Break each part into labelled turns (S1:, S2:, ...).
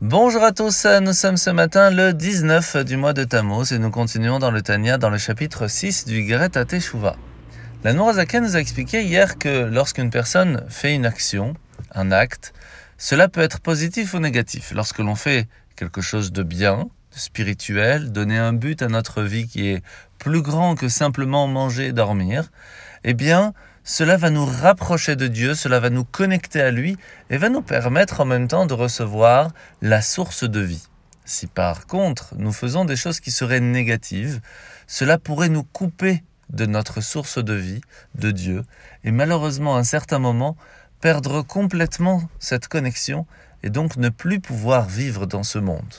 S1: Bonjour à tous, nous sommes ce matin le 19 du mois de Tammuz et nous continuons dans le Tanya dans le chapitre 6 du Geret Teshuvah. La Nourazaken nous a expliqué hier que lorsqu'une personne fait une action, un acte, cela peut être positif ou négatif. Lorsque l'on fait quelque chose de bien, de spirituel, donner un but à notre vie qui est plus grand que simplement manger et dormir, eh bien, cela va nous rapprocher de Dieu, cela va nous connecter à lui et va nous permettre en même temps de recevoir la source de vie. Si par contre nous faisons des choses qui seraient négatives, cela pourrait nous couper de notre source de vie, de Dieu, et malheureusement à un certain moment perdre complètement cette connexion et donc ne plus pouvoir vivre dans ce monde.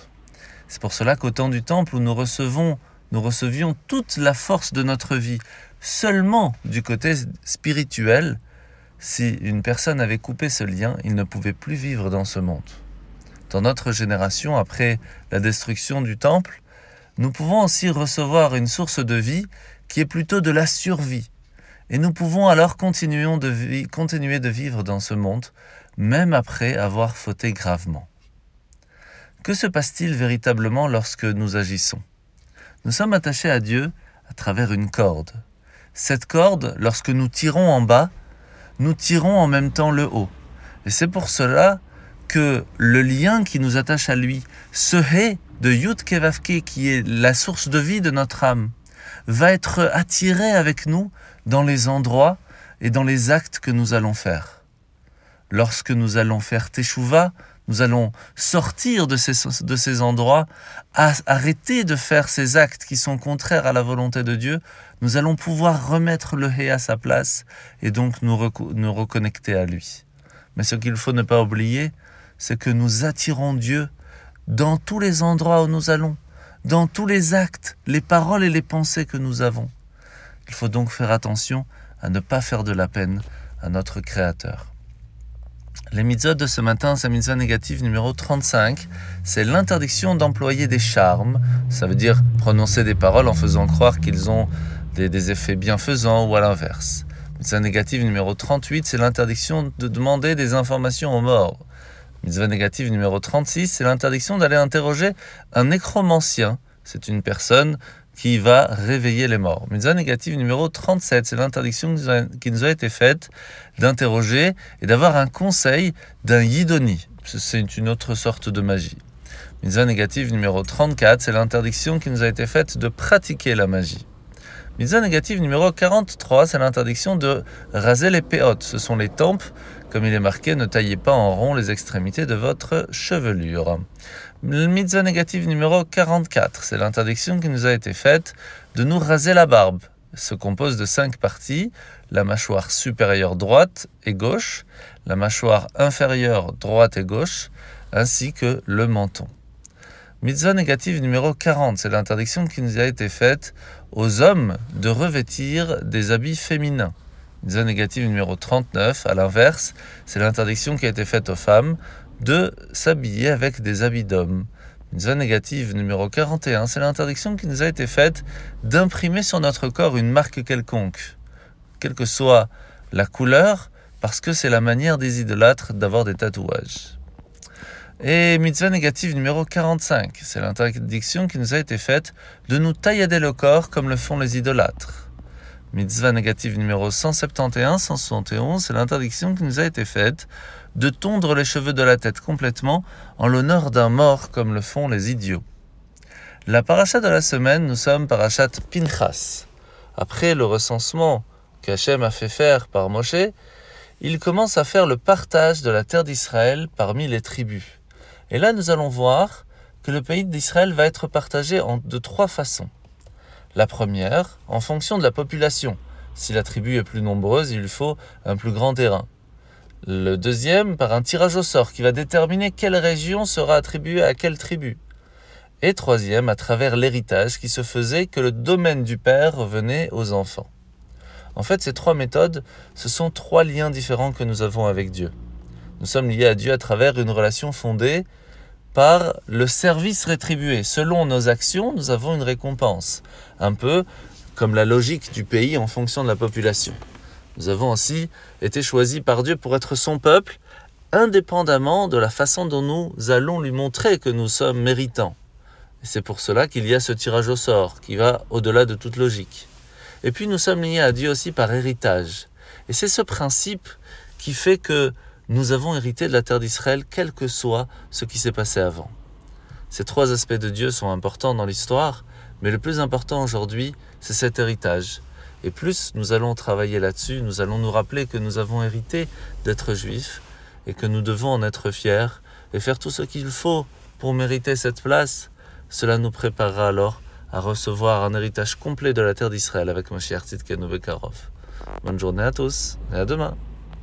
S1: C'est pour cela qu'au temps du temple où nous nous recevions toute la force de notre vie seulement du côté spirituel, si une personne avait coupé ce lien, il ne pouvait plus vivre dans ce monde. Dans notre génération, après la destruction du temple, nous pouvons aussi recevoir une source de vie qui est plutôt de la survie. Et nous pouvons alors continuer de, continuer de vivre dans ce monde, même après avoir fauté gravement. Que se passe-t-il véritablement lorsque nous agissons? Nous sommes attachés à Dieu à travers une corde. Cette corde, lorsque nous tirons en bas, nous tirons en même temps le haut. Et c'est pour cela que le lien qui nous attache à lui, ce hé de Yud Kevavke, qui est la source de vie de notre âme, va être attiré avec nous dans les endroits et dans les actes que nous allons faire. Lorsque nous allons faire Teshuvah, nous allons sortir de ces, endroits, arrêter de faire ces actes qui sont contraires à la volonté de Dieu. Nous allons pouvoir remettre le Hé à sa place et donc nous reconnecter à lui. Mais ce qu'il faut ne pas oublier, c'est que nous attirons Dieu dans tous les endroits où nous allons, dans tous les actes, les paroles et les pensées que nous avons. Il faut donc faire attention à ne pas faire de la peine à notre Créateur. Mitzvot de ce matin, c'est mitzvah négative numéro 35. C'est l'interdiction d'employer des charmes. Ça veut dire prononcer des paroles en faisant croire qu'ils ont des, effets bienfaisants ou à l'inverse. Mitzvah négative numéro 38, c'est l'interdiction de demander des informations aux morts. Mitzvah négative numéro 36, c'est l'interdiction d'aller interroger un nécromancien. C'est une personne qui va réveiller les morts. Mitzvah négative numéro 37, c'est l'interdiction qui nous a été faite d'interroger et d'avoir un conseil d'un yidoni. C'est une autre sorte de magie. Mitzvah négative numéro 34, c'est l'interdiction qui nous a été faite de pratiquer la magie. Mitzvah négative numéro 43, c'est l'interdiction de raser les péotes. Ce sont les tempes, comme il est marqué, ne taillez pas en rond les extrémités de votre chevelure. Mitzvah négative numéro 44, c'est l'interdiction qui nous a été faite de nous raser la barbe. se compose de cinq parties, la mâchoire supérieure droite et gauche, la mâchoire inférieure droite et gauche, ainsi que le menton. Mitzvah négative numéro 40, c'est l'interdiction qui nous a été faite aux hommes de revêtir des habits féminins. Mitzvah négative numéro 39, à l'inverse, c'est l'interdiction qui a été faite aux femmes de s'habiller avec des habits d'homme. Mitzvah négative numéro 41, c'est l'interdiction qui nous a été faite d'imprimer sur notre corps une marque quelconque, quelle que soit la couleur, parce que c'est la manière des idolâtres d'avoir des tatouages. Et mitzvah négative numéro 45, c'est l'interdiction qui nous a été faite de nous taillader le corps comme le font les idolâtres. Mitzvah négative numéro 171, 171, c'est l'interdiction qui nous a été faite de tondre les cheveux de la tête complètement en l'honneur d'un mort comme le font les idiots. La paracha de la semaine, nous sommes parachat Pinchas. Après le recensement qu'Hachem a fait faire par Moshe, il commence à faire le partage de la terre d'Israël parmi les tribus. Et là, nous allons voir que le pays d'Israël va être partagé de trois façons. La première, en fonction de la population. Si la tribu est plus nombreuse, il faut un plus grand terrain. Le deuxième, par un tirage au sort qui va déterminer quelle région sera attribuée à quelle tribu. Et troisième, à travers l'héritage qui se faisait que le domaine du père revenait aux enfants. En fait, ces trois méthodes, ce sont trois liens différents que nous avons avec Dieu. Nous sommes liés à Dieu à travers une relation fondée par le service rétribué. Selon nos actions, nous avons une récompense. Un peu comme la logique du pays en fonction de la population. Nous avons aussi été choisis par Dieu pour être son peuple, indépendamment de la façon dont nous allons lui montrer que nous sommes méritants. C'est pour cela qu'il y a ce tirage au sort qui va au-delà de toute logique. Et puis nous sommes liés à Dieu aussi par héritage. Et c'est ce principe qui fait que nous avons hérité de la terre d'Israël, quel que soit ce qui s'est passé avant. Ces trois aspects de Dieu sont importants dans l'histoire, mais le plus important aujourd'hui, c'est cet héritage. Et plus nous allons travailler là-dessus, nous allons nous rappeler que nous avons hérité d'être juifs et que nous devons en être fiers et faire tout ce qu'il faut pour mériter cette place. Cela nous préparera alors à recevoir un héritage complet de la terre d'Israël avec Moshiach Tzidkenu Bekarov. Bonne journée à tous et à demain.